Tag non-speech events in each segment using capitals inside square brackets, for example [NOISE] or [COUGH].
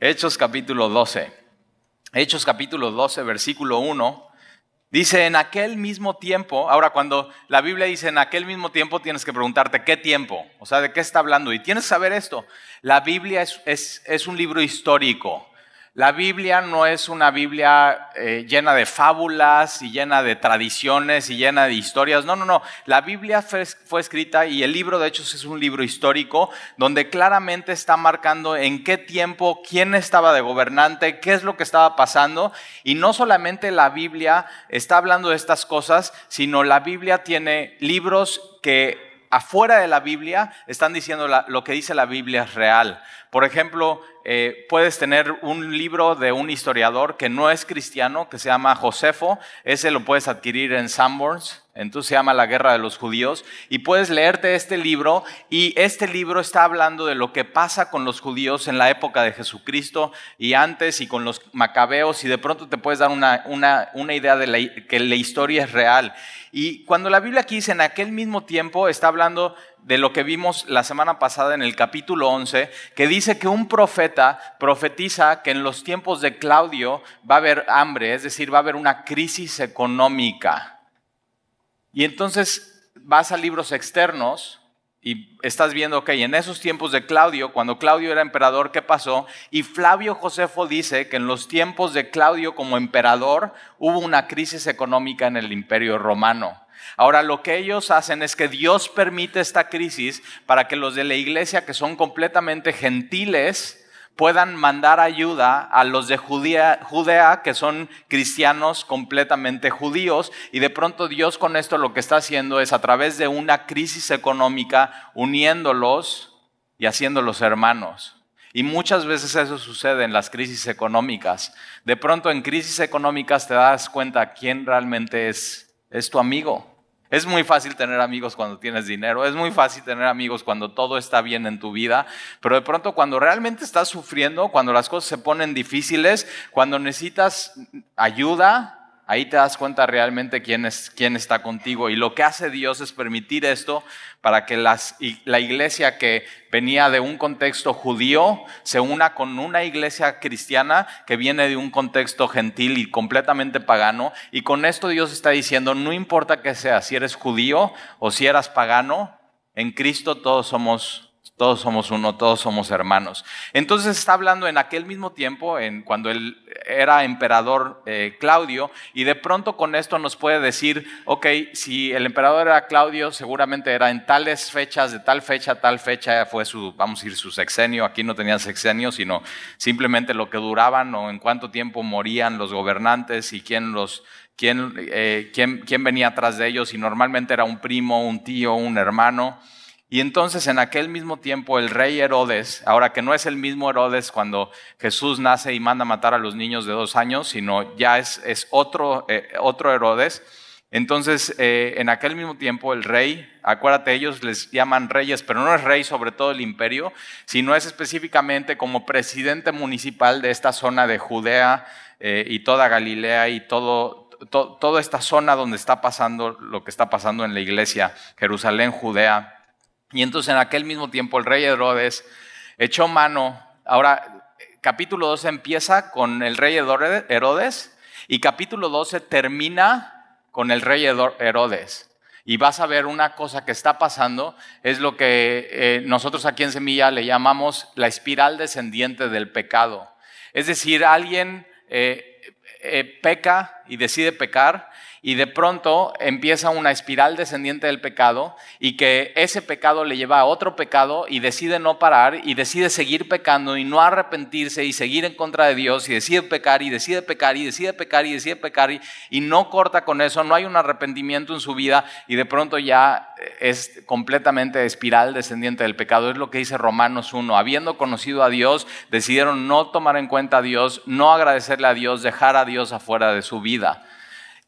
Hechos capítulo 12. Hechos capítulo 12, versículo 1. Dice, en aquel mismo tiempo, ahora cuando la Biblia dice en aquel mismo tiempo, tienes que preguntarte qué tiempo, o sea, de qué está hablando. Y tienes que saber esto, la Biblia es, es, es un libro histórico. La Biblia no es una Biblia eh, llena de fábulas y llena de tradiciones y llena de historias. No, no, no. La Biblia fue, fue, escrita y el libro de Hechos es un libro histórico donde claramente está marcando en qué tiempo, quién estaba de gobernante, qué es lo que estaba pasando. Y no solamente la Biblia está hablando de estas cosas, sino la Biblia tiene libros que afuera de la Biblia están diciendo lo que dice la Biblia es real. Por ejemplo, eh, puedes tener un libro de un historiador que no es cristiano, que se llama Josefo. Ese lo puedes adquirir en Sanborns. Entonces se llama La Guerra de los Judíos. Y puedes leerte este libro. Y este libro está hablando de lo que pasa con los judíos en la época de Jesucristo y antes y con los macabeos. Y de pronto te puedes dar una, una, una idea de que la historia es real. Y cuando la Biblia aquí dice en aquel mismo tiempo, está hablando de lo que vimos la semana pasada en el capítulo 11, que dice que un profeta profetiza que en los tiempos de Claudio va a haber hambre, es decir, va a haber una crisis económica. Y entonces vas a libros externos y estás viendo, ok, en esos tiempos de Claudio, cuando Claudio era emperador, ¿qué pasó? Y Flavio Josefo dice que en los tiempos de Claudio como emperador hubo una crisis económica en el imperio romano. Ahora lo que ellos hacen es que Dios permite esta crisis para que los de la iglesia que son completamente gentiles puedan mandar ayuda a los de Judea, que son cristianos completamente judíos. Y de pronto Dios con esto lo que está haciendo es a través de una crisis económica uniéndolos y haciéndolos hermanos. Y muchas veces eso sucede en las crisis económicas. De pronto en crisis económicas te das cuenta quién realmente es, es tu amigo. Es muy fácil tener amigos cuando tienes dinero, es muy fácil tener amigos cuando todo está bien en tu vida, pero de pronto cuando realmente estás sufriendo, cuando las cosas se ponen difíciles, cuando necesitas ayuda, Ahí te das cuenta realmente quién, es, quién está contigo. Y lo que hace Dios es permitir esto para que la iglesia que venía de un contexto judío se una con una iglesia cristiana que viene de un contexto gentil y completamente pagano. Y con esto Dios está diciendo, no importa que sea, si eres judío o si eras pagano, en Cristo todos somos todos somos uno, todos somos hermanos. Entonces está hablando en aquel mismo tiempo, en cuando él era emperador eh, Claudio, y de pronto con esto nos puede decir, ok, si el emperador era Claudio, seguramente era en tales fechas, de tal fecha, tal fecha fue su, vamos a decir, su sexenio. Aquí no tenían sexenio, sino simplemente lo que duraban o en cuánto tiempo morían los gobernantes y quién los quién, eh, quién, quién venía atrás de ellos, y normalmente era un primo, un tío, un hermano. Y entonces en aquel mismo tiempo el rey Herodes, ahora que no es el mismo Herodes cuando Jesús nace y manda matar a los niños de dos años, sino ya es, es otro, eh, otro Herodes, entonces eh, en aquel mismo tiempo el rey, acuérdate, ellos les llaman reyes, pero no es rey sobre todo el imperio, sino es específicamente como presidente municipal de esta zona de Judea eh, y toda Galilea y todo, to, toda esta zona donde está pasando lo que está pasando en la iglesia, Jerusalén, Judea. Y entonces en aquel mismo tiempo el rey Herodes echó mano. Ahora, capítulo 12 empieza con el rey Herodes y capítulo 12 termina con el rey Herodes. Y vas a ver una cosa que está pasando, es lo que eh, nosotros aquí en Semilla le llamamos la espiral descendiente del pecado. Es decir, alguien eh, eh, peca y decide pecar y de pronto empieza una espiral descendiente del pecado y que ese pecado le lleva a otro pecado y decide no parar y decide seguir pecando y no arrepentirse y seguir en contra de Dios y decide pecar y decide pecar y decide pecar y decide pecar y, y no corta con eso, no hay un arrepentimiento en su vida y de pronto ya es completamente espiral descendiente del pecado. Es lo que dice Romanos 1. Habiendo conocido a Dios, decidieron no tomar en cuenta a Dios, no agradecerle a Dios, dejar a Dios afuera de su vida.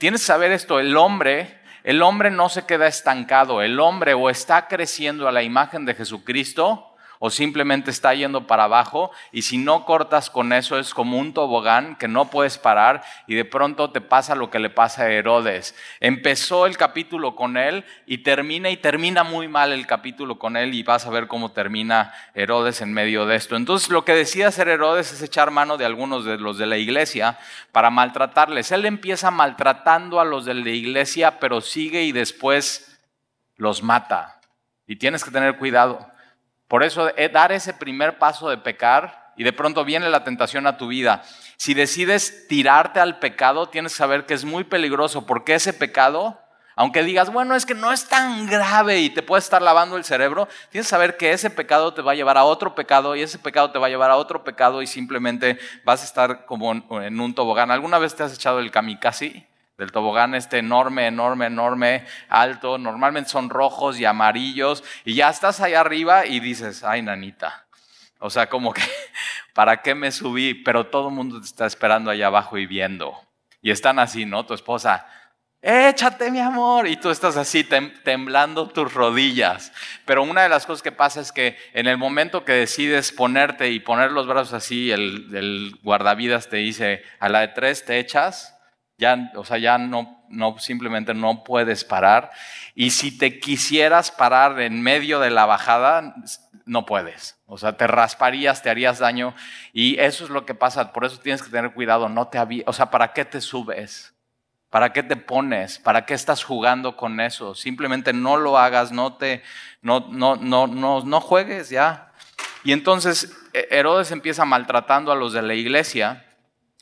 Tienes que saber esto, el hombre, el hombre no se queda estancado, el hombre o está creciendo a la imagen de Jesucristo o simplemente está yendo para abajo y si no cortas con eso es como un tobogán que no puedes parar y de pronto te pasa lo que le pasa a Herodes. Empezó el capítulo con él y termina y termina muy mal el capítulo con él y vas a ver cómo termina Herodes en medio de esto. Entonces lo que decide hacer Herodes es echar mano de algunos de los de la iglesia para maltratarles. Él empieza maltratando a los de la iglesia pero sigue y después los mata. Y tienes que tener cuidado. Por eso, eh, dar ese primer paso de pecar y de pronto viene la tentación a tu vida. Si decides tirarte al pecado, tienes que saber que es muy peligroso porque ese pecado, aunque digas, bueno, es que no es tan grave y te puede estar lavando el cerebro, tienes que saber que ese pecado te va a llevar a otro pecado y ese pecado te va a llevar a otro pecado y simplemente vas a estar como en un tobogán. ¿Alguna vez te has echado el kamikaze? Del tobogán este enorme, enorme, enorme, alto. Normalmente son rojos y amarillos. Y ya estás ahí arriba y dices, ay, nanita. O sea, como que, [LAUGHS] ¿para qué me subí? Pero todo el mundo te está esperando allá abajo y viendo. Y están así, ¿no? Tu esposa, échate mi amor. Y tú estás así temblando tus rodillas. Pero una de las cosas que pasa es que en el momento que decides ponerte y poner los brazos así, el, el guardavidas te dice, a la de tres te echas ya, o sea, ya no, no, simplemente no puedes parar. Y si te quisieras parar en medio de la bajada, no puedes. O sea, te rasparías, te harías daño. Y eso es lo que pasa. Por eso tienes que tener cuidado. No te o sea, ¿para qué te subes? ¿Para qué te pones? ¿Para qué estás jugando con eso? Simplemente no lo hagas, no te, no, no, no, no, no juegues ya. Y entonces Herodes empieza maltratando a los de la iglesia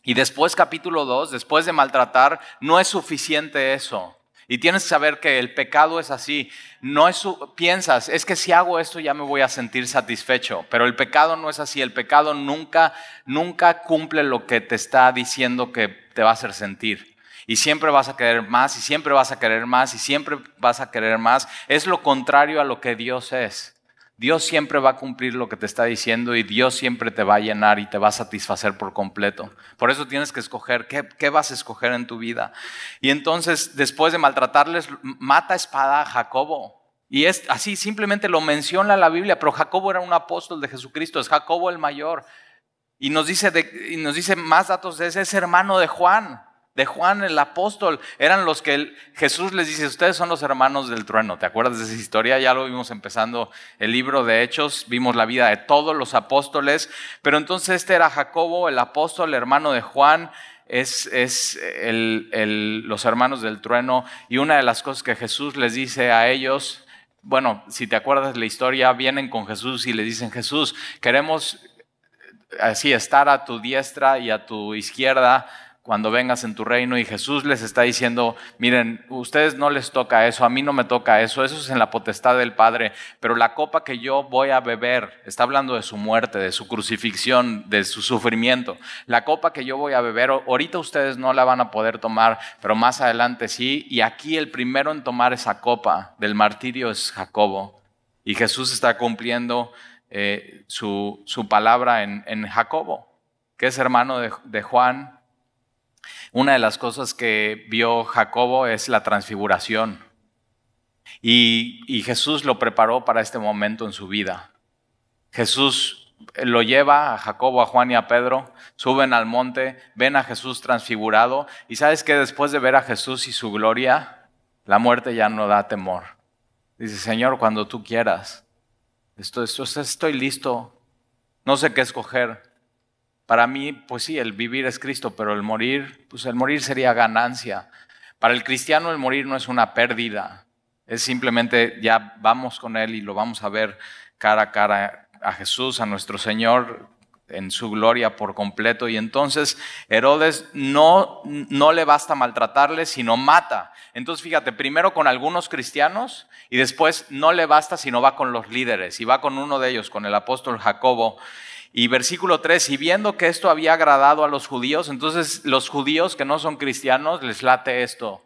y después capítulo 2, después de maltratar, no es suficiente eso. Y tienes que saber que el pecado es así. No es piensas, es que si hago esto ya me voy a sentir satisfecho, pero el pecado no es así. El pecado nunca nunca cumple lo que te está diciendo que te va a hacer sentir. Y siempre vas a querer más y siempre vas a querer más y siempre vas a querer más. Es lo contrario a lo que Dios es. Dios siempre va a cumplir lo que te está diciendo y Dios siempre te va a llenar y te va a satisfacer por completo. Por eso tienes que escoger qué, vas a escoger en tu vida. Y entonces, después de maltratarles, mata espada a Jacobo. Y es así, simplemente lo menciona la Biblia, pero Jacobo era un apóstol de Jesucristo, es Jacobo el mayor. Y nos dice, y nos dice más datos de ese, es hermano de Juan de Juan el apóstol, eran los que Jesús les dice, ustedes son los hermanos del trueno. ¿Te acuerdas de esa historia? Ya lo vimos empezando el libro de Hechos, vimos la vida de todos los apóstoles, pero entonces este era Jacobo, el apóstol, hermano de Juan, es, es los hermanos del trueno, y una de las cosas que Jesús les dice a ellos, bueno, si te acuerdas la historia, vienen con Jesús y le dicen, Jesús, queremos así estar a tu diestra y a tu izquierda cuando vengas en tu reino y Jesús les está diciendo, miren, ustedes no les toca eso, a mí no me toca eso, eso es en la potestad del Padre, pero la copa que yo voy a beber, está hablando de su muerte, de su crucifixión, de su sufrimiento, la copa que yo voy a beber, ahorita ustedes no la van a poder tomar, pero más adelante sí, y aquí el primero en tomar esa copa del martirio es Jacobo, y Jesús está cumpliendo eh, su, palabra en, Jacobo, que es hermano de Juan, una de las cosas que vio Jacobo es la transfiguración. Y, Jesús lo preparó para este momento en su vida. Jesús lo lleva a Jacobo, a Juan y a Pedro, suben al monte, ven a Jesús transfigurado y sabes que después de ver a Jesús y su gloria, la muerte ya no da temor. Dice, Señor, cuando tú quieras, estoy listo, no sé qué escoger, para mí, pues sí, el vivir es Cristo, pero el morir, pues el morir sería ganancia. Para el cristiano el morir no es una pérdida, es simplemente ya vamos con Él y lo vamos a ver cara a cara a Jesús, a nuestro Señor en su gloria por completo. Y entonces Herodes no, no le basta maltratarle, sino mata. Entonces fíjate, primero con algunos cristianos y después no le basta, sino va con los líderes y va con uno de ellos, con el apóstol Jacobo. Y versículo 3, y viendo que esto había agradado a los judíos, entonces los judíos que no son cristianos les late esto.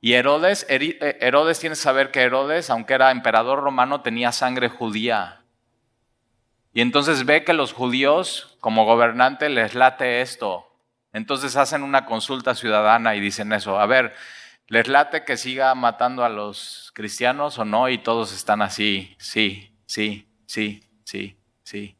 Y Herodes, eh, Herodes tiene que saber que Herodes, aunque era emperador romano, tenía sangre judía. Y entonces ve que los judíos, como gobernante, les late esto. Entonces hacen una consulta ciudadana y dicen eso. A ver, ¿les late que siga matando a los cristianos o no? Y todos están así, sí, sí, sí, sí, sí.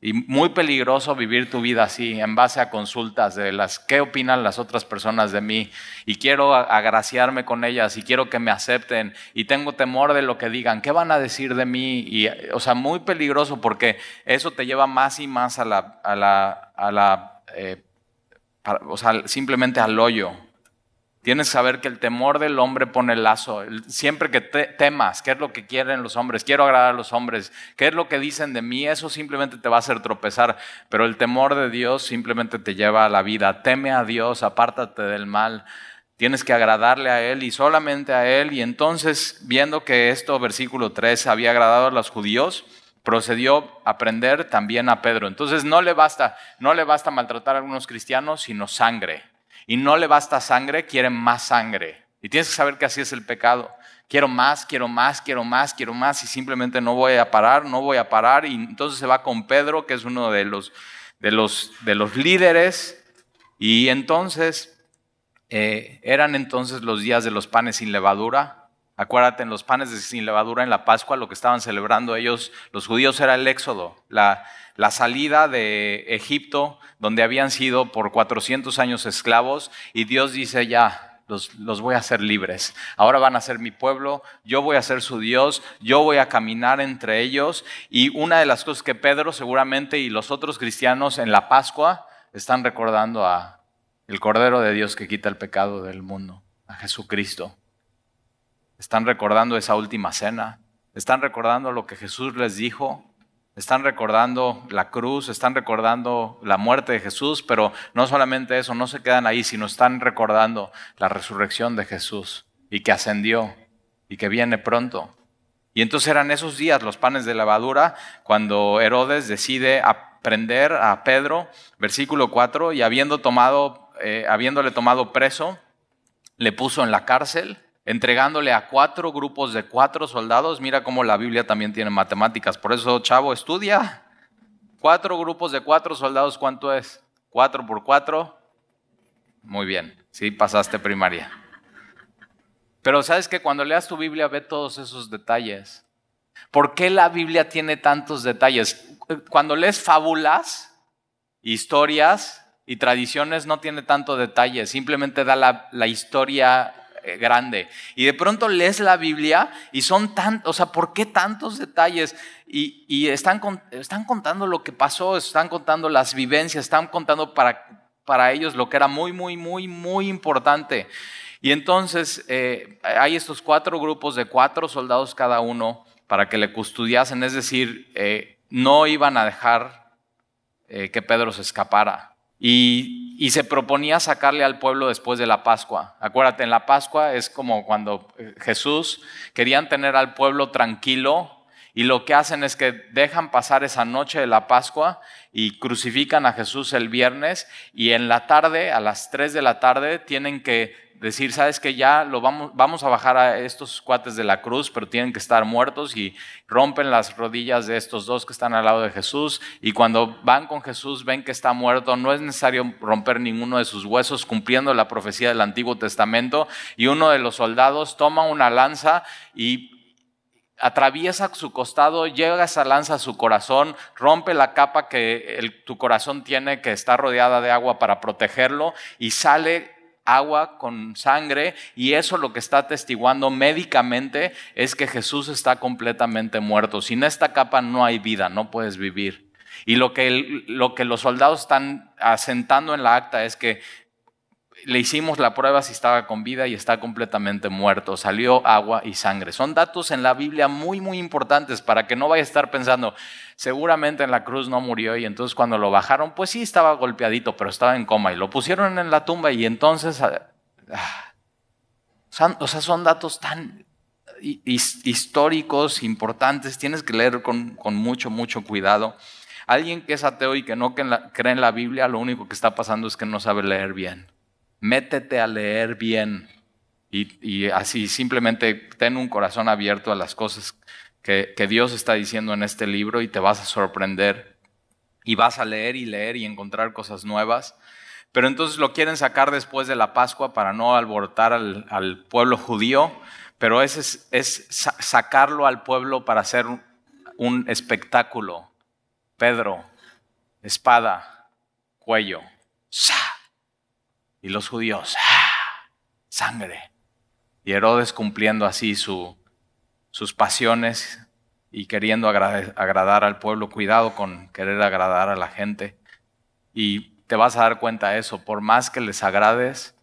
Y muy peligroso vivir tu vida así, en base a consultas de las qué opinan las otras personas de mí. Y quiero agraciarme con ellas y quiero que me acepten. Y tengo temor de lo que digan, qué van a decir de mí. Y, o sea, muy peligroso porque eso te lleva más y más a la, a la, a la eh, o sea, simplemente al hoyo. Tienes que saber que el temor del hombre pone el lazo. Siempre que temas, qué es lo que quieren los hombres, quiero agradar a los hombres, qué es lo que dicen de mí, eso simplemente te va a hacer tropezar. Pero el temor de Dios simplemente te lleva a la vida. Teme a Dios, apártate del mal. Tienes que agradarle a Él y solamente a Él. Y entonces, viendo que esto, versículo 3, había agradado a los judíos, procedió a aprender también a Pedro. Entonces no le basta, no le basta maltratar a algunos cristianos, sino sangre. Y no le basta sangre, quiere más sangre. Y tienes que saber que así es el pecado. Quiero más, quiero más, quiero más, quiero más y simplemente no voy a parar, no voy a parar. Y entonces se va con Pedro, que es uno de los, de los, de los líderes. Y entonces eh, eran entonces los días de los panes sin levadura. Acuérdate, en los panes de sin levadura en la Pascua, lo que estaban celebrando ellos, los judíos, era el éxodo, la, la salida de Egipto, donde habían sido por 400 años esclavos, y Dios dice ya, los, los, voy a hacer libres. Ahora van a ser mi pueblo, yo voy a ser su Dios, yo voy a caminar entre ellos. Y una de las cosas que Pedro seguramente y los otros cristianos en la Pascua están recordando a el Cordero de Dios que quita el pecado del mundo, a Jesucristo. Están recordando esa última cena, están recordando lo que Jesús les dijo están recordando la cruz, están recordando la muerte de Jesús, pero no solamente eso, no se quedan ahí, sino están recordando la resurrección de Jesús y que ascendió y que viene pronto. Y entonces eran esos días, los panes de levadura, cuando Herodes decide aprender a Pedro, versículo 4, y habiendo tomado, eh, habiéndole tomado preso, le puso en la cárcel entregándole a cuatro grupos de cuatro soldados. Mira cómo la Biblia también tiene matemáticas. Por eso, chavo, estudia. Cuatro grupos de cuatro soldados, ¿cuánto es? Cuatro por cuatro. Muy bien, sí, pasaste primaria. Pero sabes que cuando leas tu Biblia ve todos esos detalles. ¿Por qué la Biblia tiene tantos detalles? Cuando lees fábulas, historias y tradiciones no tiene tanto detalle, simplemente da la, la historia grande. Y de pronto lees la Biblia y son tantos, o sea, ¿por qué tantos detalles? Y, están, están contando lo que pasó, están contando las vivencias, están contando para, para ellos lo que era muy, muy, muy, muy importante. Y entonces eh, hay estos cuatro grupos de cuatro soldados cada uno para que le custodiasen, es decir, eh, no iban a dejar que Pedro se escapara. Y, se proponía sacarle al pueblo después de la Pascua. Acuérdate, en la Pascua es como cuando eh, Jesús querían tener al pueblo tranquilo y lo que hacen es que dejan pasar esa noche de la Pascua y crucifican a Jesús el viernes y en la tarde, a las 3 de la tarde, tienen que decir, sabes que ya lo vamos, vamos a bajar a estos cuates de la cruz, pero tienen que estar muertos y rompen las rodillas de estos dos que están al lado de Jesús. Y cuando van con Jesús ven que está muerto, no es necesario romper ninguno de sus huesos cumpliendo la profecía del Antiguo Testamento. Y uno de los soldados toma una lanza y atraviesa su costado, llega esa lanza a su corazón, rompe la capa que tu corazón tiene que está rodeada de agua para protegerlo y sale agua con sangre y eso lo que está atestiguando médicamente es que Jesús está completamente muerto. Sin esta capa no hay vida, no puedes vivir. Y lo que, lo que los soldados están asentando en la acta es que le hicimos la prueba si estaba con vida y está completamente muerto. Salió agua y sangre. Son datos en la Biblia muy, muy importantes para que no vaya a estar pensando, seguramente en la cruz no murió y entonces cuando lo bajaron, pues sí estaba golpeadito, pero estaba en coma y lo pusieron en la tumba y entonces... Ah, o sea, son datos tan históricos, importantes, tienes que leer con, con mucho, mucho cuidado. Alguien que es ateo y que no cree en la Biblia, lo único que está pasando es que no sabe leer bien métete a leer bien y, así simplemente ten un corazón abierto a las cosas que, Dios está diciendo en este libro y te vas a sorprender y vas a leer y leer y encontrar cosas nuevas. Pero entonces lo quieren sacar después de la Pascua para no alborotar al, pueblo judío, pero ese es, es, sacarlo al pueblo para hacer un espectáculo. Pedro, espada, cuello, ¡sa! Y los judíos, ¡ah! sangre. Y Herodes cumpliendo así su, sus pasiones y queriendo agradar al pueblo. Cuidado con querer agradar a la gente. Y te vas a dar cuenta de eso. Por más que les agrades,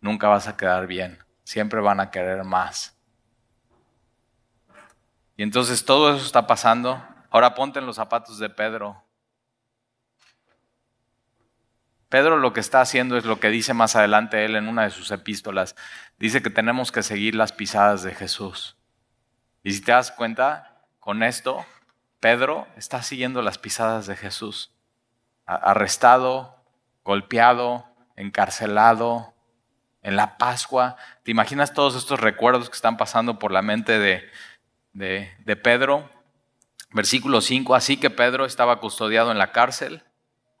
nunca vas a quedar bien. Siempre van a querer más. Y entonces todo eso está pasando. Ahora ponte en los zapatos de Pedro. Pedro lo que está haciendo es lo que dice más adelante él en una de sus epístolas. Dice que tenemos que seguir las pisadas de Jesús. Y si te das cuenta, con esto, Pedro está siguiendo las pisadas de Jesús. Arrestado, golpeado, encarcelado, en la Pascua. ¿Te imaginas todos estos recuerdos que están pasando por la mente de, de, Pedro? Versículo 5, así que Pedro estaba custodiado en la cárcel,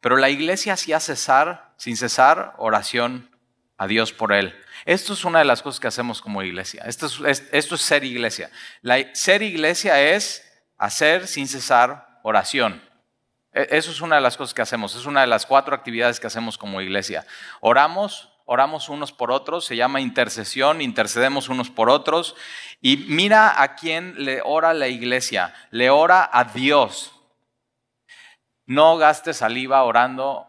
pero la iglesia hacía cesar, sin cesar, oración a Dios por él. Esto es una de las cosas que hacemos como iglesia. Esto es, ser iglesia. Ser iglesia es hacer sin cesar oración. E, eso es una de las cosas que hacemos, es una de las cuatro actividades que hacemos como iglesia. Oramos, oramos unos por otros, se llama intercesión, intercedemos unos por otros. Y mira a quién le ora la iglesia, le ora a Dios. No gastes saliva orando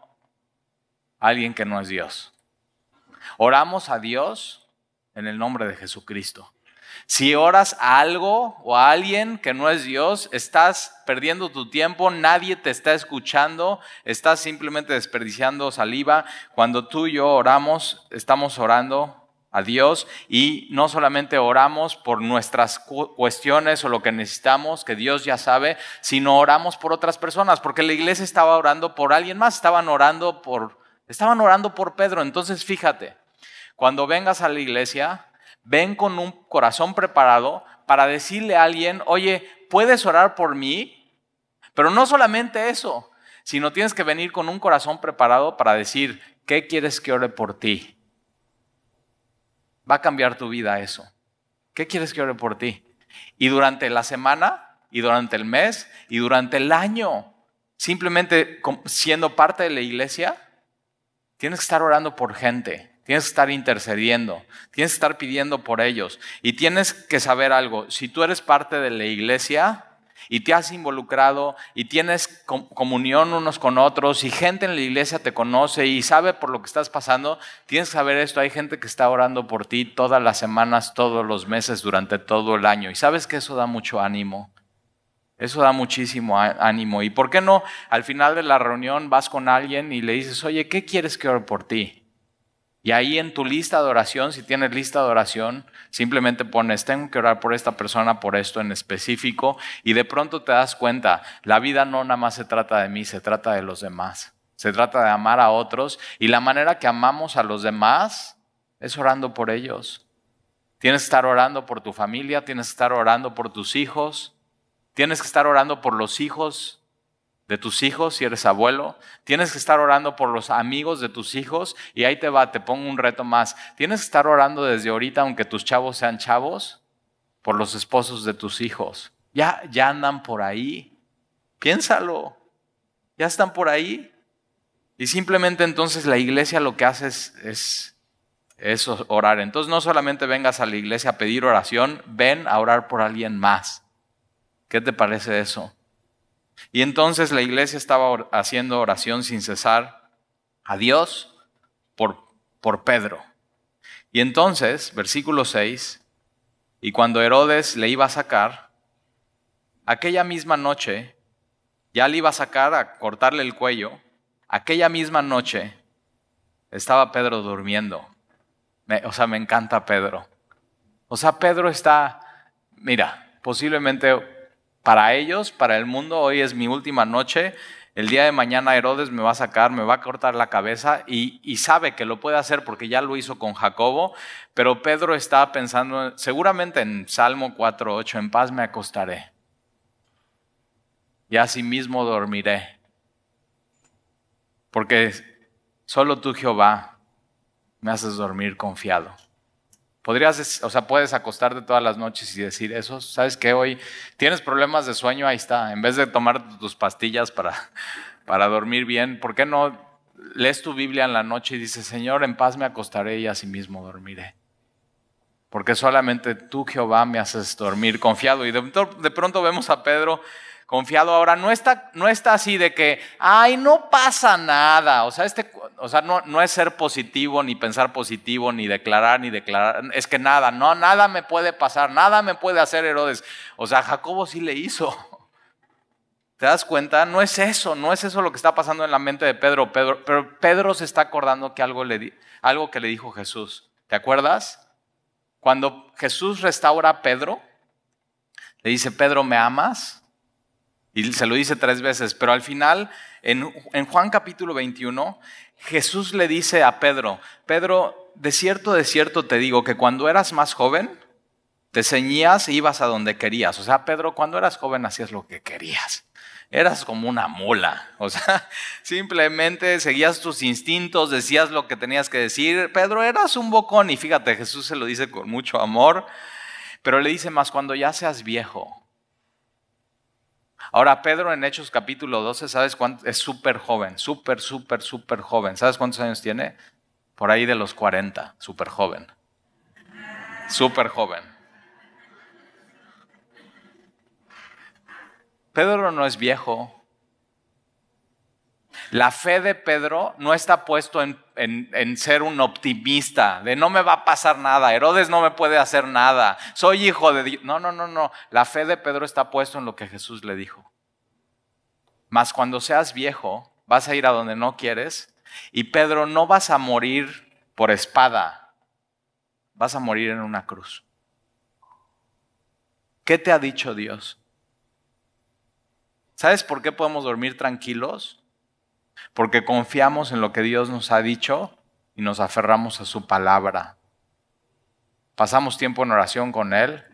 a alguien que no es Dios. Oramos a Dios en el nombre de Jesucristo. Si oras a algo o a alguien que no es Dios, estás perdiendo tu tiempo, nadie te está escuchando, estás simplemente desperdiciando saliva. Cuando tú y yo oramos, estamos orando a Dios y no solamente oramos por nuestras cuestiones o lo que necesitamos, que Dios ya sabe, sino oramos por otras personas, porque la iglesia estaba orando por alguien más, estaban orando por, estaban orando por Pedro. Entonces, fíjate, cuando vengas a la iglesia, ven con un corazón preparado para decirle a alguien, oye, ¿puedes orar por mí? Pero no solamente eso, sino tienes que venir con un corazón preparado para decir, ¿qué quieres que ore por ti? Va a cambiar tu vida eso. ¿Qué quieres que ore por ti? Y durante la semana, y durante el mes, y durante el año, simplemente siendo parte de la iglesia, tienes que estar orando por gente. Tienes que estar intercediendo, tienes que estar pidiendo por ellos. Y tienes que saber algo, si tú eres parte de la iglesia y te has involucrado y tienes comunión unos con otros y gente en la iglesia te conoce y sabe por lo que estás pasando, tienes que saber esto, hay gente que está orando por ti todas las semanas, todos los meses, durante todo el año. Y sabes que eso da mucho ánimo. Eso da muchísimo ánimo. ¿Y por qué no al final de la reunión vas con alguien y le dices, oye, ¿qué quieres que ore por ti? Y ahí en tu lista de oración, si tienes lista de oración, simplemente pones, tengo que orar por esta persona, por esto en específico, y de pronto te das cuenta, la vida no nada más se trata de mí, se trata de los demás. Se trata de amar a otros, y la manera que amamos a los demás es orando por ellos. Tienes que estar orando por tu familia, tienes que estar orando por tus hijos, tienes que estar orando por los hijos de tus hijos, si eres abuelo. Tienes que estar orando por los amigos de tus hijos. Y ahí te va, te pongo un reto más. Tienes que estar orando desde ahorita, aunque tus chavos sean chavos, por los esposos de tus hijos. Ya, ya andan por ahí. Piénsalo. Ya están por ahí. Y simplemente entonces la iglesia lo que hace es, es, es orar. Entonces no solamente vengas a la iglesia a pedir oración, ven a orar por alguien más. ¿Qué te parece eso? Y entonces la iglesia estaba haciendo oración sin cesar a Dios por, por Pedro. Y entonces, versículo 6, y cuando Herodes le iba a sacar, aquella misma noche, ya le iba a sacar a cortarle el cuello, aquella misma noche estaba Pedro durmiendo. o sea, me encanta Pedro. O sea, Pedro está, mira, posiblemente para ellos, para el mundo, hoy es mi última noche. El día de mañana Herodes me va a sacar, me va a cortar la cabeza y, sabe que lo puede hacer porque ya lo hizo con Jacobo, pero Pedro está pensando seguramente en Salmo 4.8, en paz me acostaré y asimismo dormiré, porque solo tú Jehová me haces dormir confiado. Podrías, o sea, puedes acostarte todas las noches y decir eso, ¿sabes qué? Hoy tienes problemas de sueño, ahí está. En vez de tomar tus pastillas para, [LAUGHS] para dormir bien, ¿por qué no lees tu Biblia en la noche y dices, Señor, en paz me acostaré y así mismo dormiré? Porque solamente tú, Jehová, me haces dormir confiado. Y de, de pronto vemos a Pedro confiado. Ahora, no está, no está así de que, ay, no pasa nada. O sea, este, o sea no, es ser positivo, ni pensar positivo, ni declarar, ni declarar. Es que nada, no, nada me puede pasar, nada me puede hacer Herodes. O sea, Jacobo sí le hizo. ¿Te das cuenta? No es eso, no es eso lo que está pasando en la mente de Pedro. Pedro pero Pedro se está acordando que algo, le, algo que le dijo Jesús. ¿Te acuerdas? Cuando Jesús restaura a Pedro, le dice, Pedro, ¿me amas? Y se lo dice tres veces, pero al final, en, Juan capítulo 21, Jesús le dice a Pedro, Pedro, de cierto, de cierto te digo que cuando eras más joven, te ceñías e ibas a donde querías. O sea, Pedro, cuando eras joven hacías lo que querías. Eras como una mula. O sea, [LAUGHS] simplemente seguías tus instintos, decías lo que tenías que decir. Pedro, eras un bocón. Y fíjate, Jesús se lo dice con mucho amor. Pero le dice más, cuando ya seas viejo, Ahora, Pedro en Hechos capítulo 12, ¿sabes cuánto? Es súper joven, súper, súper, súper joven. ¿Sabes cuántos años tiene? Por ahí de los 40, súper joven. Súper joven. Pedro no es viejo. La fe de Pedro no está puesto en, en, ser un optimista, de no me va a pasar nada, Herodes no me puede hacer nada, soy hijo de Dios. No, no, no, no. La fe de Pedro está puesto en lo que Jesús le dijo. Mas cuando seas viejo, vas a ir a donde no quieres y Pedro no vas a morir por espada, vas a morir en una cruz. ¿Qué te ha dicho Dios? ¿Sabes por qué podemos dormir tranquilos? Porque confiamos en lo que Dios nos ha dicho y nos aferramos a su palabra. Pasamos tiempo en oración con Él,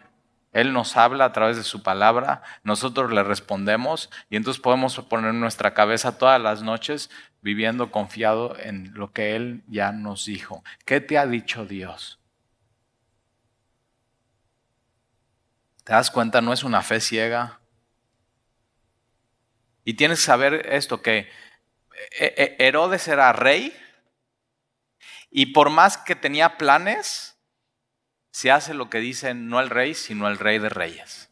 Él nos habla a través de su palabra, nosotros le respondemos y entonces podemos poner nuestra cabeza todas las noches viviendo confiado en lo que Él ya nos dijo. ¿Qué te ha dicho Dios? ¿Te das cuenta? No es una fe ciega. Y tienes que saber esto, que Herodes era rey y por más que tenía planes, se hace lo que dice no el rey, sino el rey de reyes.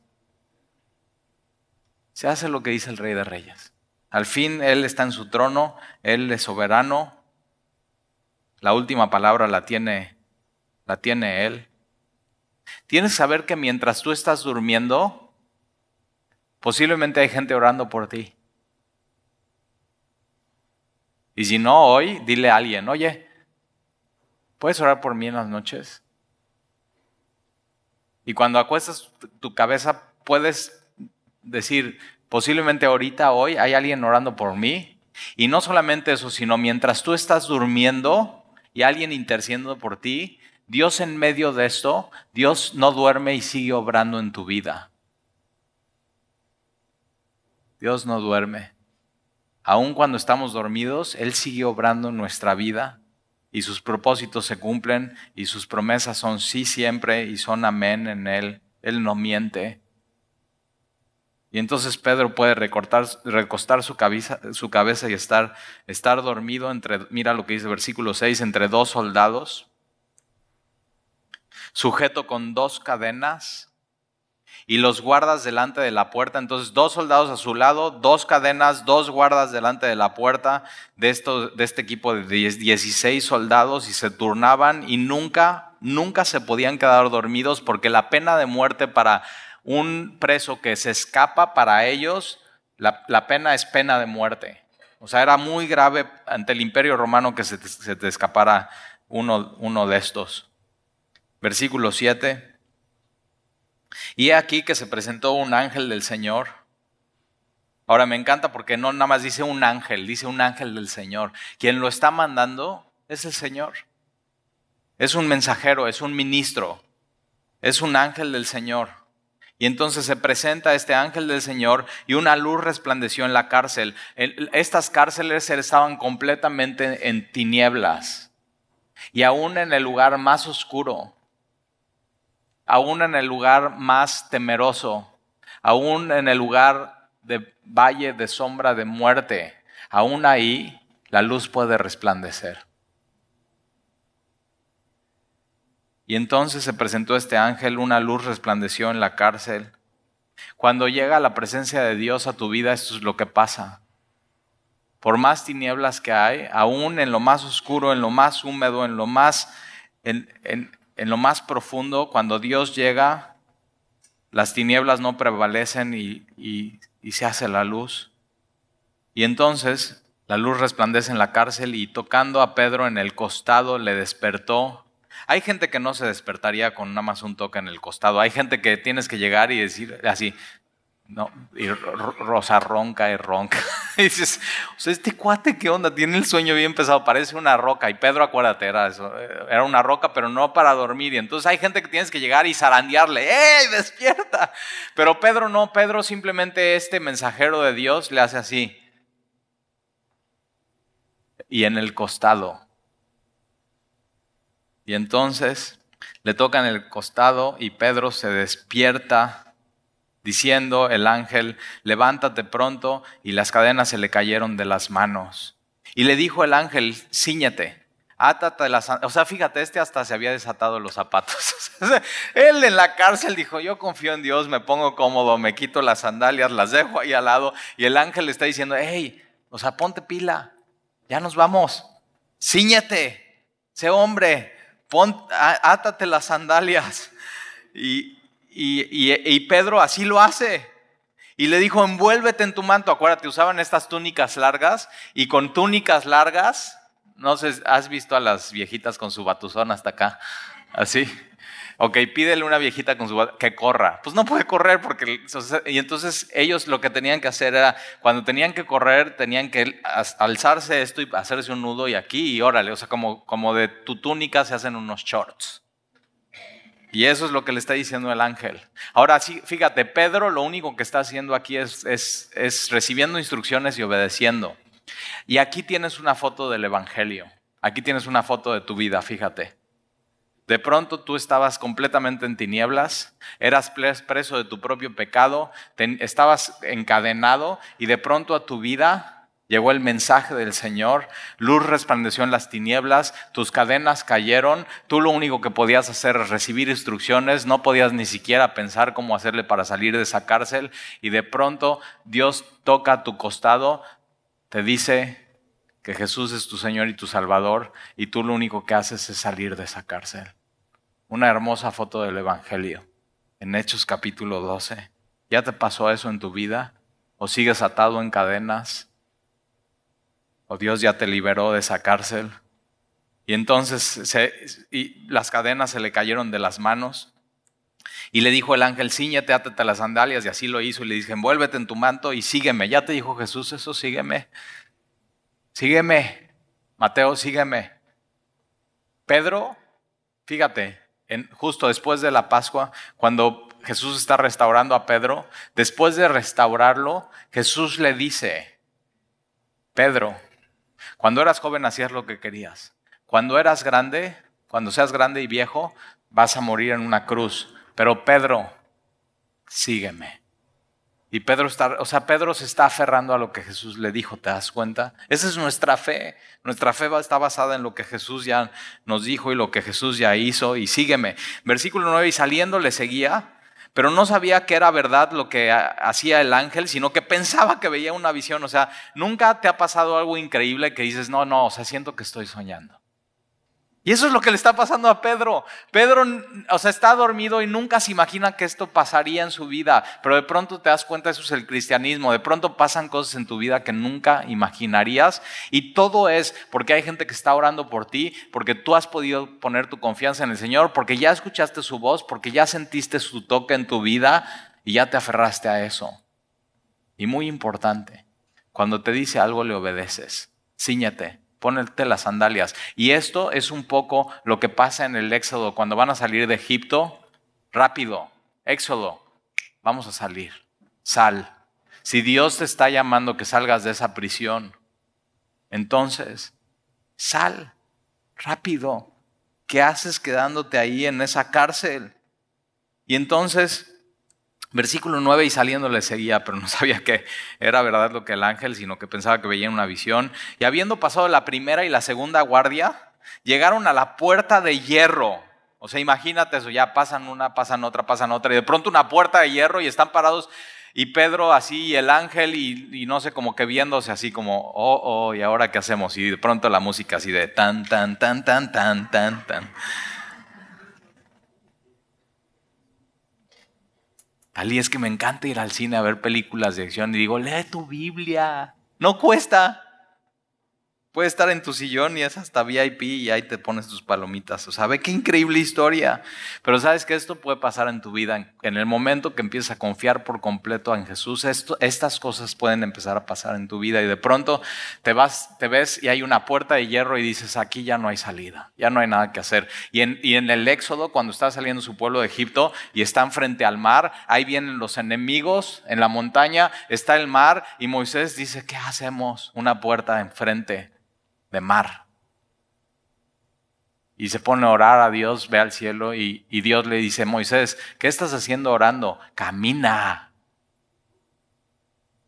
Se hace lo que dice el rey de reyes. Al fin Él está en su trono, Él es soberano, la última palabra la tiene, la tiene Él. Tienes que saber que mientras tú estás durmiendo, posiblemente hay gente orando por ti. Y si no hoy, dile a alguien, oye, ¿puedes orar por mí en las noches? Y cuando acuestas tu cabeza, puedes decir, posiblemente ahorita, hoy, hay alguien orando por mí. Y no solamente eso, sino mientras tú estás durmiendo y alguien intercediendo por ti, Dios en medio de esto, Dios no duerme y sigue obrando en tu vida. Dios no duerme. Aun cuando estamos dormidos, Él sigue obrando nuestra vida y sus propósitos se cumplen y sus promesas son sí siempre y son amén en Él. Él no miente. Y entonces Pedro puede recortar, recostar su cabeza, su cabeza y estar, estar dormido entre, mira lo que dice el versículo 6, entre dos soldados, sujeto con dos cadenas y los guardas delante de la puerta. Entonces, dos soldados a su lado, dos cadenas, dos guardas delante de la puerta de, de este equipo de 16 soldados y se turnaban y nunca, nunca se podían quedar dormidos porque la pena de muerte para un preso que se escapa, para ellos, la, pena es pena de muerte. O sea, era muy grave ante el imperio romano que se te, escapara uno, uno de estos. Versículo 7. Y aquí que se presentó un ángel del Señor. Ahora me encanta porque no nada más dice un ángel, dice un ángel del Señor. Quien lo está mandando es el Señor. Es un mensajero, es un ministro, es un ángel del Señor. Y entonces se presenta este ángel del Señor y una luz resplandeció en la cárcel. Estas cárceles estaban completamente en tinieblas y aún en el lugar más oscuro aún en el lugar más temeroso, aún en el lugar de valle de sombra de muerte, aún ahí la luz puede resplandecer. Y entonces se presentó este ángel, una luz resplandeció en la cárcel. Cuando llega la presencia de Dios a tu vida, esto es lo que pasa. Por más tinieblas que hay, aún en lo más oscuro, en lo más húmedo, en lo más, en, lo más profundo, cuando Dios llega, las tinieblas no prevalecen y, y se hace la luz. Y entonces la luz resplandece en la cárcel y tocando a Pedro en el costado le despertó hay gente que no se despertaría con nada más un toque en el costado. Hay gente que tienes que llegar y decir así, no, y Rosa ronca y ronca. [LAUGHS] Y dices, o sea, este cuate, ¿qué onda? Tiene el sueño bien pesado, parece una roca. Y Pedro, acuérdate, era eso, era una roca, pero no para dormir. Y entonces hay gente que tienes que llegar y zarandearle, ¡ey, despierta! Pero Pedro no, Pedro simplemente este mensajero de Dios le hace así. Y en el costado y entonces le tocan el costado y Pedro se despierta diciendo el ángel, levántate pronto, y las cadenas se le cayeron de las manos. Y le dijo el ángel, ciñete, átate las... O sea, fíjate, este hasta se había desatado los zapatos. [LAUGHS] Él en la cárcel dijo, yo confío en Dios, me pongo cómodo, me quito las sandalias, las dejo ahí al lado, y el ángel le está diciendo, hey, o sea, ponte pila, ya nos vamos, ciñete, sé hombre, átate las sandalias. Y, y, Pedro así lo hace. Y le dijo, envuélvete en tu manto. Acuérdate, usaban estas túnicas largas y con túnicas largas, no sé, ¿has visto a las viejitas con su batuzón hasta acá? Así. Ok, pídele una viejita con su que corra. Pues no puede correr porque... Y entonces ellos lo que tenían que hacer era, cuando tenían que correr, tenían que alzarse esto y hacerse un nudo y aquí y órale, o sea, como, como de tu túnica se hacen unos shorts. Y eso es lo que le está diciendo el ángel. Ahora sí, fíjate, Pedro lo único que está haciendo aquí es, es, recibiendo instrucciones y obedeciendo. Y aquí tienes una foto del Evangelio. Aquí tienes una foto de tu vida, fíjate. De pronto tú estabas completamente en tinieblas, eras preso de tu propio pecado, estabas encadenado y de pronto a tu vida llegó el mensaje del Señor, luz resplandeció en las tinieblas, tus cadenas cayeron, tú lo único que podías hacer es recibir instrucciones, no podías ni siquiera pensar cómo hacerle para salir de esa cárcel y de pronto Dios toca a tu costado, te dice que Jesús es tu Señor y tu Salvador y tú lo único que haces es salir de esa cárcel una hermosa foto del Evangelio en Hechos capítulo 12. ¿Ya te pasó eso en tu vida? ¿O sigues atado en cadenas? ¿O Dios ya te liberó de esa cárcel? Y entonces y las cadenas se le cayeron de las manos. Y le dijo el ángel, ciñete, átate las sandalias. Y así lo hizo. Y le dije, envuélvete en tu manto y sígueme. Ya te dijo Jesús eso, sígueme. Sígueme. Mateo, sígueme. Pedro, fíjate, justo después de la Pascua, cuando Jesús está restaurando a Pedro, después de restaurarlo, Jesús le dice, Pedro, cuando eras joven hacías lo que querías. Cuando eras grande, cuando seas grande y viejo, vas a morir en una cruz. Pero Pedro, sígueme. Y Pedro está, o sea, Pedro se está aferrando a lo que Jesús le dijo, ¿te das cuenta? Esa es nuestra fe. Nuestra fe está basada en lo que Jesús ya nos dijo y lo que Jesús ya hizo y sígueme. Versículo 9, y saliendo le seguía, pero no sabía que era verdad lo que hacía el ángel, sino que pensaba que veía una visión. O sea, nunca te ha pasado algo increíble que dices, no, no, o sea, siento que estoy soñando. Y eso es lo que le está pasando a Pedro. Pedro, o sea, está dormido y nunca se imagina que esto pasaría en su vida, pero de pronto te das cuenta, eso es el cristianismo, de pronto pasan cosas en tu vida que nunca imaginarías y todo es porque hay gente que está orando por ti, porque tú has podido poner tu confianza en el Señor, porque ya escuchaste su voz, porque ya sentiste su toque en tu vida y ya te aferraste a eso. Y muy importante, cuando te dice algo le obedeces, ciñete ponerte las sandalias. Y esto es un poco lo que pasa en el Éxodo. Cuando van a salir de Egipto, rápido, Éxodo, vamos a salir, sal. Si Dios te está llamando que salgas de esa prisión, entonces, sal, rápido. ¿Qué haces quedándote ahí en esa cárcel? Y entonces, versículo 9, y saliendo le seguía, pero no [LAUGHS] sabía que era verdad lo que el ángel, sino que pensaba que veía una visión. Y habiendo pasado la primera y la segunda guardia, llegaron a la puerta de hierro. O sea, imagínate eso, ya pasan una, pasan otra, pasan otra, y de pronto una puerta de hierro y están parados y Pedro así, y el ángel, y, no sé, como que viéndose así como, oh, oh, ¿y ahora qué hacemos? Y de pronto la música así de tan, tan, tan, tan, tan, tan, tan. Talí es que me encanta ir al cine a ver películas de acción y digo, lee tu Biblia, no cuesta. Puedes estar en tu sillón y es hasta VIP y ahí te pones tus palomitas. O sea, ve qué increíble historia. Pero sabes que esto puede pasar en tu vida. En el momento que empiezas a confiar por completo en Jesús, estas cosas pueden empezar a pasar en tu vida. Y de pronto te vas, te ves y hay una puerta de hierro y dices, aquí ya no hay salida, ya no hay nada que hacer. Y en, y en el Éxodo, cuando está saliendo su pueblo de Egipto y están frente al mar, ahí vienen los enemigos en la montaña, está el mar y Moisés dice, ¿qué hacemos? Una puerta enfrente de mar. Y se pone a orar a Dios, ve al cielo y, Dios le dice, Moisés, ¿qué estás haciendo orando? Camina.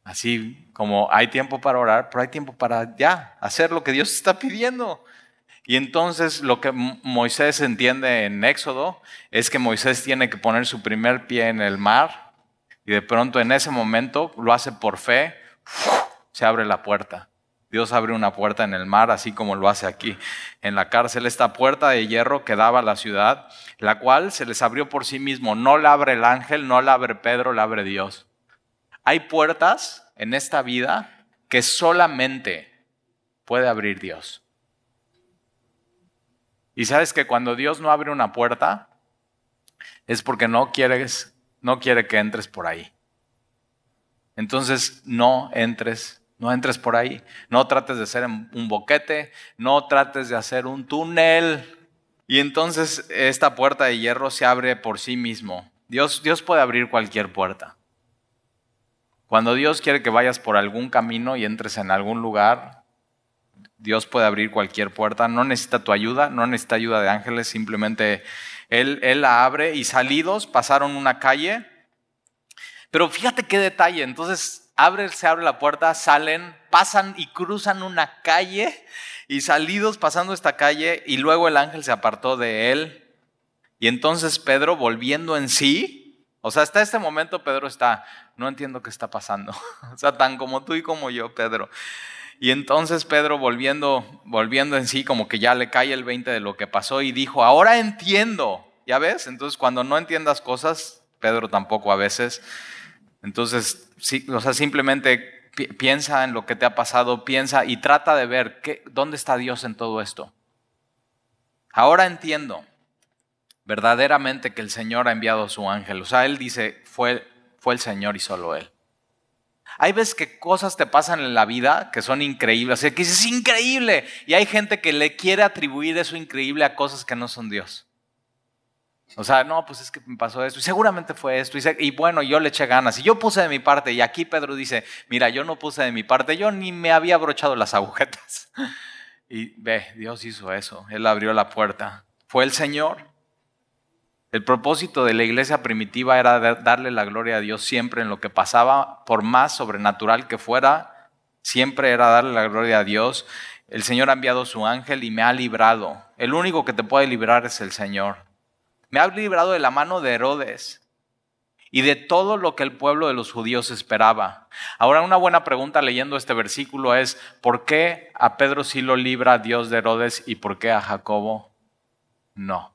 Así como hay tiempo para orar, pero hay tiempo para ya hacer lo que Dios [LAUGHS] está pidiendo. Y entonces lo que Moisés entiende en Éxodo es que Moisés tiene que poner su primer pie en el mar y de pronto en ese momento lo hace por fe, se abre la puerta. Dios abre una puerta en el mar, así como lo hace aquí en la cárcel, esta puerta de hierro que daba a la ciudad, la cual se les abrió por sí mismo. No la abre el ángel, no la abre Pedro, la abre Dios. Hay puertas en esta vida que solamente puede abrir Dios. Y sabes que cuando Dios no abre una puerta, es porque no quieres, no quiere que entres por ahí. Entonces no entres no entres por ahí. No trates de hacer un boquete. No trates de hacer un túnel. Y entonces esta puerta de hierro se abre por sí mismo. Dios, Dios puede abrir cualquier puerta. Cuando Dios quiere que vayas por algún camino y entres en algún lugar, Dios puede abrir cualquier puerta. No necesita tu ayuda, no necesita ayuda de ángeles, simplemente Él, él la abre y salidos pasaron una calle. Pero fíjate qué detalle. Entonces abre, se abre la puerta, salen, pasan y cruzan una calle y salidos pasando esta calle y luego el ángel se apartó de él. Y entonces Pedro volviendo en sí, o sea, hasta este momento Pedro está, no entiendo qué está pasando. [LAUGHS] O sea, tan como tú y como yo, Pedro. Y entonces Pedro volviendo, volviendo en sí, como que ya le cae el 20 de lo que pasó y dijo, ahora entiendo. ¿Ya ves? Entonces cuando no entiendas cosas, Pedro tampoco a veces, entonces, o sea, simplemente piensa en lo que te ha pasado, piensa y trata de ver qué, dónde está Dios en todo esto. Ahora entiendo verdaderamente que el Señor ha enviado a su ángel. O sea, Él dice, fue, fue el Señor y solo Él. Hay veces que cosas te pasan en la vida que son increíbles, o que es increíble. Y hay gente que le quiere atribuir eso increíble a cosas que no son Dios. O sea, no, pues es que me pasó esto y seguramente fue esto. Y, bueno, yo le eché ganas y yo puse de mi parte. Y aquí Pedro dice, mira, yo no puse de mi parte, yo ni me había abrochado las agujetas. [LAUGHS] Y ve, Dios hizo eso, Él abrió la puerta. Fue el Señor. El propósito de la iglesia primitiva era darle la gloria a Dios siempre en lo que pasaba, por más sobrenatural que fuera, siempre era darle la gloria a Dios. El Señor ha enviado su ángel y me ha librado. El único que te puede librar es el Señor me ha librado de la mano de Herodes y de todo lo que el pueblo de los judíos esperaba. Ahora una buena pregunta leyendo este versículo es, ¿por qué a Pedro sí lo libra Dios de Herodes y por qué a Jacobo no?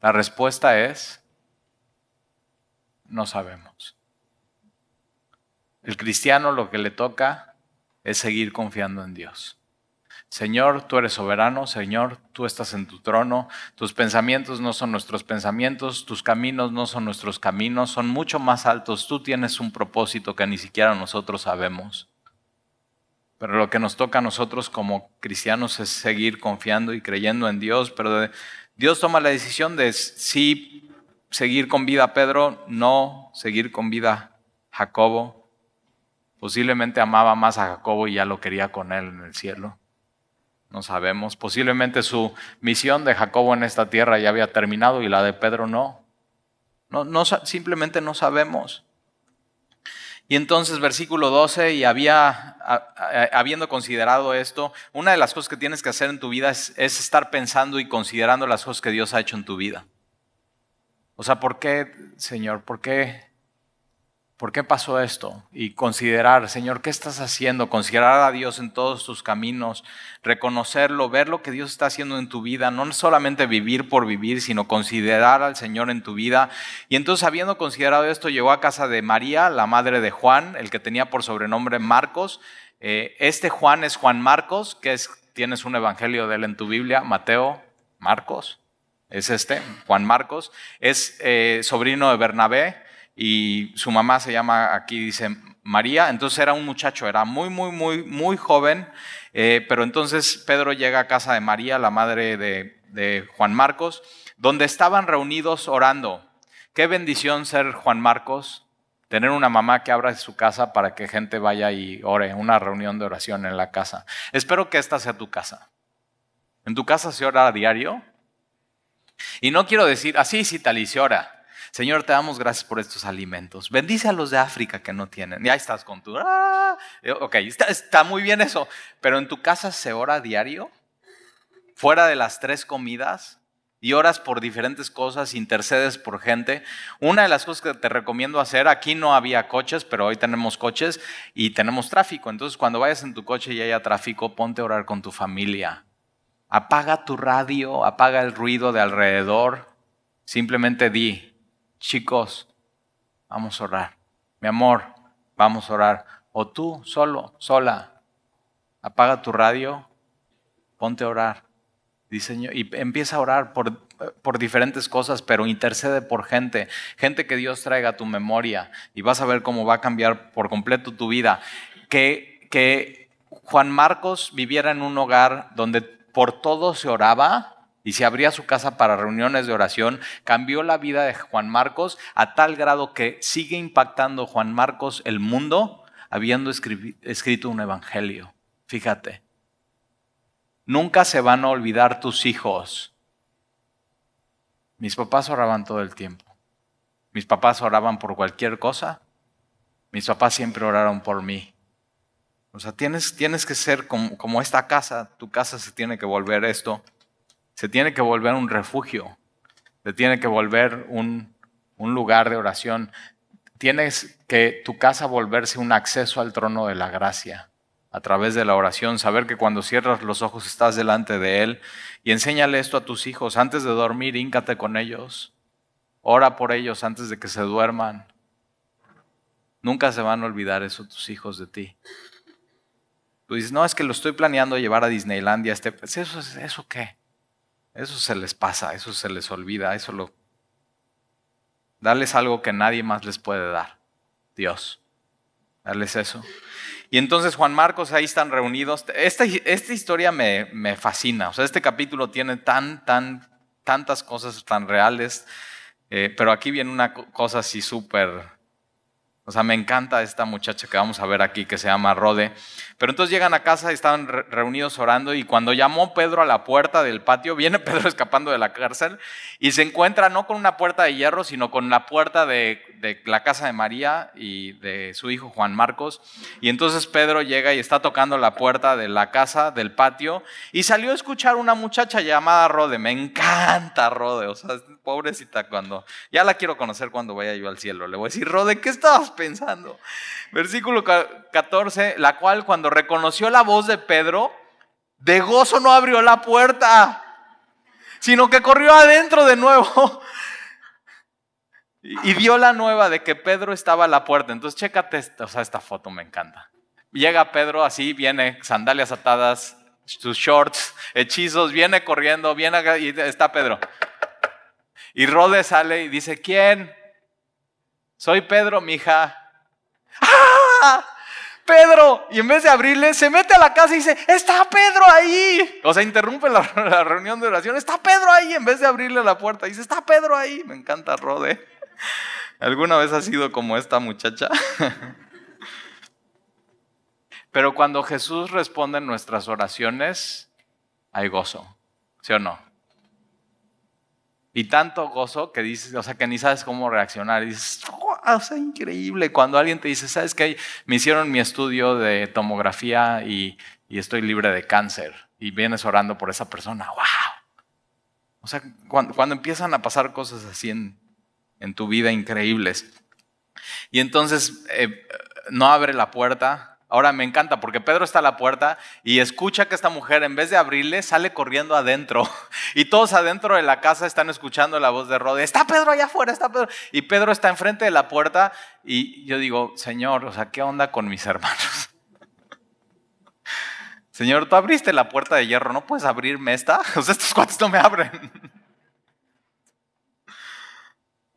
La respuesta es, no sabemos. El cristiano lo que le toca es seguir confiando en Dios. Señor, tú eres soberano, Señor, tú estás en tu trono, tus pensamientos no son nuestros pensamientos, tus caminos no son nuestros caminos, son mucho más altos, tú tienes un propósito que ni siquiera nosotros sabemos. Pero lo que nos toca a nosotros como cristianos es seguir confiando y creyendo en Dios, pero Dios toma la decisión de sí seguir con vida a Pedro, no seguir con vida a Jacobo. Posiblemente amaba más a Jacobo y ya lo quería con él en el cielo. No sabemos. Posiblemente su misión de Jacobo en esta tierra ya había terminado y la de Pedro no. No, no simplemente no sabemos. Y entonces, versículo 12, y había, habiendo considerado esto, una de las cosas que tienes que hacer en tu vida es, es, estar pensando y considerando las cosas que Dios ha hecho en tu vida. O sea, ¿por qué, Señor? ¿Por qué ¿Por qué pasó esto? Y considerar, Señor, ¿qué estás haciendo? Considerar a Dios en todos tus caminos, reconocerlo, ver lo que Dios está haciendo en tu vida, no solamente vivir por vivir, sino considerar al Señor en tu vida. Y entonces, habiendo considerado esto, llegó a casa de María, la madre de Juan, el que tenía por sobrenombre Marcos. Eh, este Juan es Juan Marcos, que es, tienes un evangelio de él en tu Biblia, Mateo, Marcos, es este, Juan Marcos, es eh, sobrino de Bernabé y su mamá se llama, aquí dice María, entonces era un muchacho, era muy, muy, muy, muy joven, eh, pero entonces Pedro llega a casa de María, la madre de, Juan Marcos, donde estaban reunidos orando. Qué bendición ser Juan Marcos, tener una mamá que abra su casa para que gente vaya y ore, una reunión de oración en la casa. Espero que esta sea tu casa. ¿En tu casa se ora a diario? Y no quiero decir, así sí, tal y se ora. Señor, te damos gracias por estos alimentos. Bendice a los de África que no tienen. Ya estás con tu... ¡ah! Ok, está, muy bien eso. Pero en tu casa se ora diario, fuera de las tres comidas, y oras por diferentes cosas, intercedes por gente. Una de las cosas que te recomiendo hacer, aquí no había coches, pero hoy tenemos coches y tenemos tráfico. Entonces, cuando vayas en tu coche y haya tráfico, ponte a orar con tu familia. Apaga tu radio, apaga el ruido de alrededor. Simplemente di, chicos, vamos a orar. Mi amor, vamos a orar. O tú, solo, sola, apaga tu radio, ponte a orar. Diseño, y empieza a orar por, por diferentes cosas, pero intercede por gente, gente que Dios traiga a tu memoria y vas a ver cómo va a cambiar por completo tu vida. Que, que Juan Marcos viviera en un hogar donde por todo se oraba, y se abría su casa para reuniones de oración, cambió la vida de Juan Marcos a tal grado que sigue impactando Juan Marcos el mundo habiendo escrito un evangelio. Fíjate, nunca se van a olvidar tus hijos. Mis papás oraban todo el tiempo. Mis papás oraban por cualquier cosa. Mis papás siempre oraron por mí. O sea, tienes, tienes que ser como, como esta casa. Tu casa se tiene que volver esto se tiene que volver un refugio, se tiene que volver un, lugar de oración. Tienes que tu casa volverse un acceso al trono de la gracia a través de la oración, saber que cuando cierras los ojos estás delante de Él y enséñale esto a tus hijos. Antes de dormir, híncate con ellos. Ora por ellos antes de que se duerman. Nunca se van a olvidar eso tus hijos de ti. Tú dices, no, es que lo estoy planeando llevar a Disneylandia. Este, ¿Eso, ¿Eso qué? Eso se les pasa, eso se les olvida, eso lo... Darles algo que nadie más les puede dar, Dios. Darles eso. Y entonces Juan Marcos ahí están reunidos. Esta, esta historia me, me, fascina. O sea, este capítulo tiene tan, tan, tantas cosas tan reales. Eh, pero aquí viene una cosa así súper o sea, me encanta esta muchacha que vamos a ver aquí que se llama Rode. Pero entonces llegan a casa y estaban reunidos orando y cuando llamó Pedro a la puerta del patio, viene [LAUGHS] Pedro escapando de la cárcel y se encuentra no con una puerta de hierro, sino con la puerta de, de la casa de María y de su hijo Juan Marcos. Y entonces Pedro llega y está tocando la puerta de la casa, del patio, y salió a escuchar una muchacha llamada Rode. Me encanta Rode, o sea, pobrecita cuando... Ya la quiero conocer cuando vaya yo al cielo. Le voy a decir, Rode, ¿qué estabas pensando? Versículo 14, la cual cuando reconoció la voz de Pedro, de gozo no abrió la puerta, sino que corrió adentro de nuevo. [LAUGHS] Y dio la nueva de que Pedro estaba a la puerta. Entonces, chécate, esta, esta foto me encanta. Llega Pedro así, viene, sandalias atadas, sus shorts, hechizos, viene corriendo, viene y está Pedro. Y Rode sale y dice, ¿quién? Soy Pedro, mija. ¡Ah! Pedro. Y en vez de abrirle, se mete a la casa y dice, está Pedro ahí. O sea, interrumpe la, [LAUGHS] reunión de oración. Está Pedro ahí. En vez de abrirle la puerta, dice, está Pedro ahí. Me encanta Rode. ¿Alguna vez ha sido como esta muchacha? [LAUGHS] Pero cuando Jesús responde en nuestras oraciones, hay gozo. ¿Sí o no? Y tanto gozo que dices, o sea, que ni sabes cómo reaccionar. Y dices, o sea, increíble. Cuando alguien te dice, ¿sabes qué? Me hicieron mi estudio de tomografía y, estoy libre de cáncer. Y vienes orando por esa persona. ¡Wow! O sea, cuando, empiezan a pasar cosas así en, en tu vida increíbles. Y entonces eh, no abre la puerta, Ahora me encanta porque Pedro está a la puerta y escucha que esta mujer en vez de abrirle sale corriendo adentro. [LAUGHS] Y todos adentro de la casa están escuchando la voz de Rode. Está Pedro allá afuera, está Pedro. Y Pedro está enfrente de la puerta y yo digo, Señor, o sea, ¿qué onda con mis hermanos? [LAUGHS] Señor, tú abriste la puerta de hierro, ¿no puedes abrirme esta? [LAUGHS] O sea, estos cuates no me abren.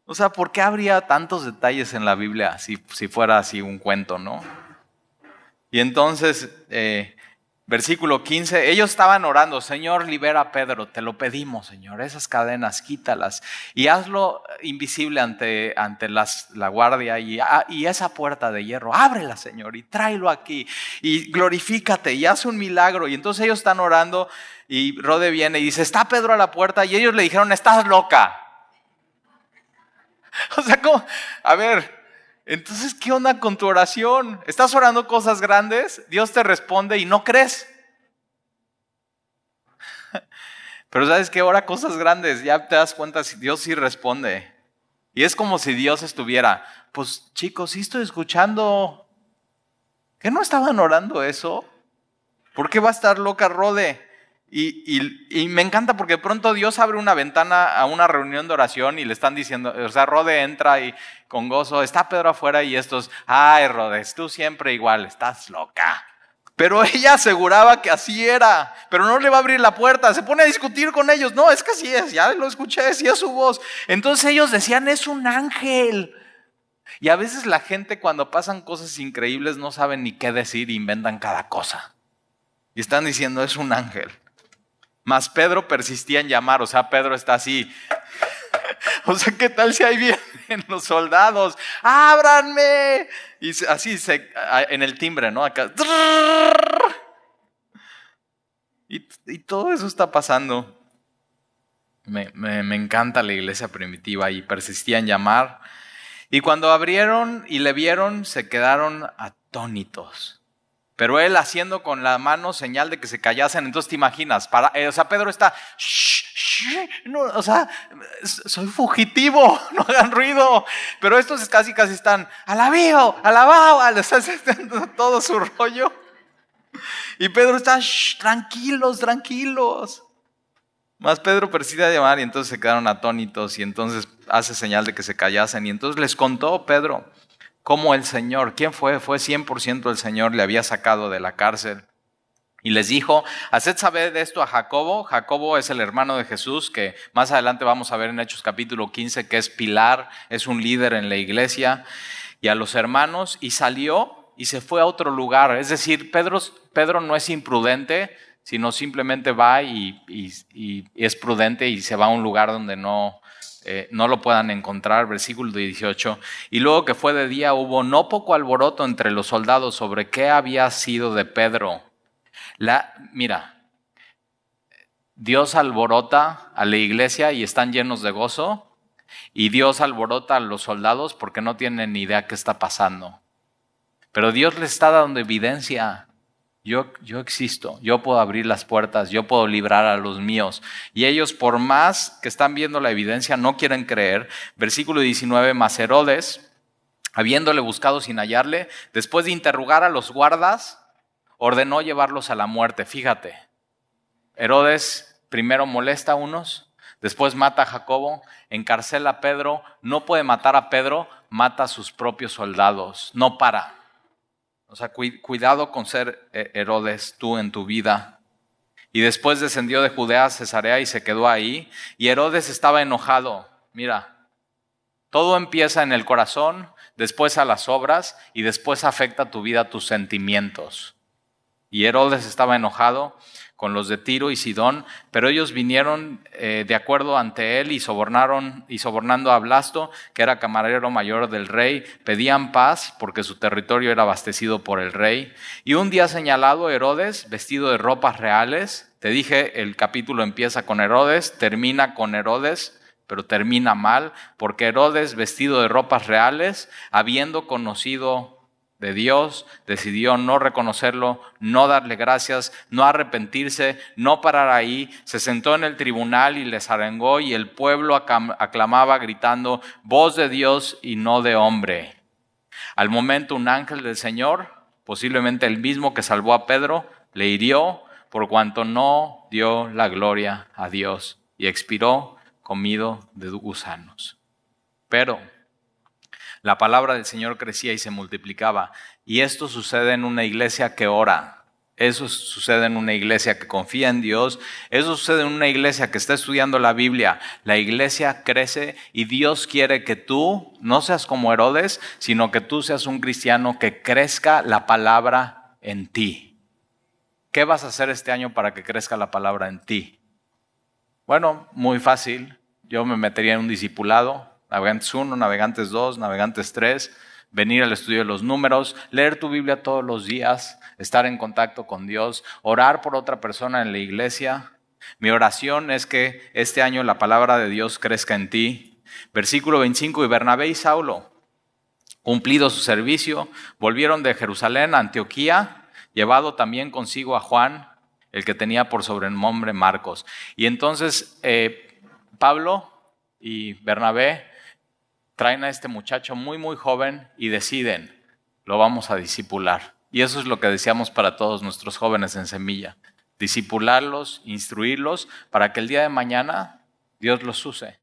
O sea, ¿por qué habría tantos detalles en la Biblia si, si fuera así un cuento, no? Y entonces, eh, versículo 15, ellos estaban orando, Señor, libera a Pedro, te lo pedimos, Señor, esas cadenas, quítalas y hazlo invisible ante, ante las, la guardia y, ah, y esa puerta de hierro, ábrela, Señor, y tráelo aquí y glorifícate y haz un milagro. Y entonces ellos están orando y Rode viene y dice, está Pedro a la puerta y ellos le dijeron, estás loca. [LAUGHS] O sea, ¿cómo? A ver, entonces, ¿qué onda con tu oración? ¿Estás orando cosas grandes? Dios te responde y no crees. [LAUGHS] Pero sabes que ora cosas grandes, ya te das cuenta si Dios sí responde. Y es como si Dios estuviera, pues chicos, sí estoy escuchando. ¿Qué no estaban orando eso? ¿Por qué va a estar loca Rode? Y, me encanta porque de pronto Dios abre una ventana a una reunión de oración y le están diciendo, o sea, Rode entra y con gozo, está Pedro afuera y estos, ay Rodes, tú siempre igual, estás loca. Pero [LAUGHS] ella aseguraba que así era, pero no le va a abrir la puerta, se pone a discutir con ellos, no, es que así es, ya lo escuché, decía su voz. Entonces ellos decían, es un ángel. Y a veces la gente cuando pasan cosas increíbles no saben ni qué decir, inventan cada cosa. Y están diciendo, es un ángel. Mas Pedro persistía en llamar, o sea, Pedro está así. [LAUGHS] O sea, ¿qué tal si ahí vienen los soldados? ¡Ábranme! Y así en el timbre, ¿no? Acá. Y, todo eso está pasando. Me, me encanta la iglesia primitiva y persistía en llamar. Y cuando abrieron y le vieron, se quedaron atónitos. Pero él haciendo con la mano señal de que se callasen, entonces te imaginas, para, eh, o sea, Pedro está, o sea, soy fugitivo, [LAUGHS] no hagan ruido. Pero estos casi, casi están, alabío, alabao, [LAUGHS] todo su rollo. Y Pedro está, tranquilos, tranquilos. Más Pedro persiste a llamar y entonces se quedaron atónitos y entonces hace señal de que se callasen. Y entonces les contó Pedro cómo el Señor, ¿quién fue? Fue 100% el Señor, le había sacado de la cárcel. Y les dijo, haced saber esto a Jacobo. Jacobo es el hermano de Jesús, que más adelante vamos a ver en Hechos capítulo 15, que es pilar, es un líder en la iglesia. Y a los hermanos, y salió y se fue a otro lugar. Es decir, Pedro, no es imprudente, sino simplemente va y es prudente y se va a un lugar donde no, eh, no lo puedan encontrar, versículo 18. Y luego que fue de día hubo no poco alboroto entre los soldados sobre qué había sido de Pedro. La, mira, Dios alborota a la iglesia y están llenos de gozo, y Dios alborota a los soldados porque no tienen ni idea qué está pasando. Pero Dios les está dando evidencia. Yo, yo existo, yo puedo abrir las puertas, yo puedo librar a los míos. Y ellos, por más que están viendo la evidencia, no quieren creer. Versículo 19, más Herodes, habiéndole buscado sin hallarle, después de interrogar a los guardas, ordenó llevarlos a la muerte. Fíjate, Herodes primero molesta a unos, después mata a Jacobo, encarcela a Pedro, no puede matar a Pedro, mata a sus propios soldados, no para. O sea, cuidado con ser eh, Herodes tú en tu vida. Y después descendió de Judea a Cesarea y se quedó ahí. Y Herodes estaba enojado. Mira, todo empieza en el corazón, después a las obras y después afecta tu vida, tus sentimientos. Y Herodes estaba enojado con los de Tiro y Sidón, pero ellos vinieron eh, de acuerdo ante él y sobornaron y sobornando a Blasto, que era camarero mayor del rey, pedían paz porque su territorio era abastecido por el rey. Y un día señalado Herodes, vestido de ropas reales, te dije, el capítulo empieza con Herodes, termina con Herodes, pero termina mal, porque Herodes, vestido de ropas reales, habiendo conocido de Dios, decidió no reconocerlo, no darle gracias, no arrepentirse, no parar ahí, se sentó en el tribunal y les arengó y el pueblo aclamaba gritando, voz de Dios y no de hombre. Al momento un ángel del Señor, posiblemente el mismo que salvó a Pedro, le hirió por cuanto no dio la gloria a Dios y expiró comido de gusanos. Pero la palabra del Señor crecía y se multiplicaba. Y esto sucede en una iglesia que ora. Eso sucede en una iglesia que confía en Dios. Eso sucede en una iglesia que está estudiando la Biblia. La iglesia crece y Dios quiere que tú no seas como Herodes, sino que tú seas un cristiano que crezca la palabra en ti. ¿Qué vas a hacer este año para que crezca la palabra en ti? Bueno, muy fácil. Yo me metería en un discipulado, Navegantes 1, Navegantes 2, Navegantes 3, venir al estudio de los números, leer tu Biblia todos los días, estar en contacto con Dios, orar por otra persona en la iglesia. Mi oración es que este año la palabra de Dios crezca en ti. Versículo 25, y Bernabé y Saulo, cumplido su servicio, volvieron de Jerusalén a Antioquía, llevado también consigo a Juan, el que tenía por sobrenombre Marcos. Y entonces eh, Pablo y Bernabé traen a este muchacho muy, muy joven y deciden, lo vamos a disipular. Y eso es lo que deseamos para todos nuestros jóvenes en semilla. Disipularlos, instruirlos, para que el día de mañana Dios los use.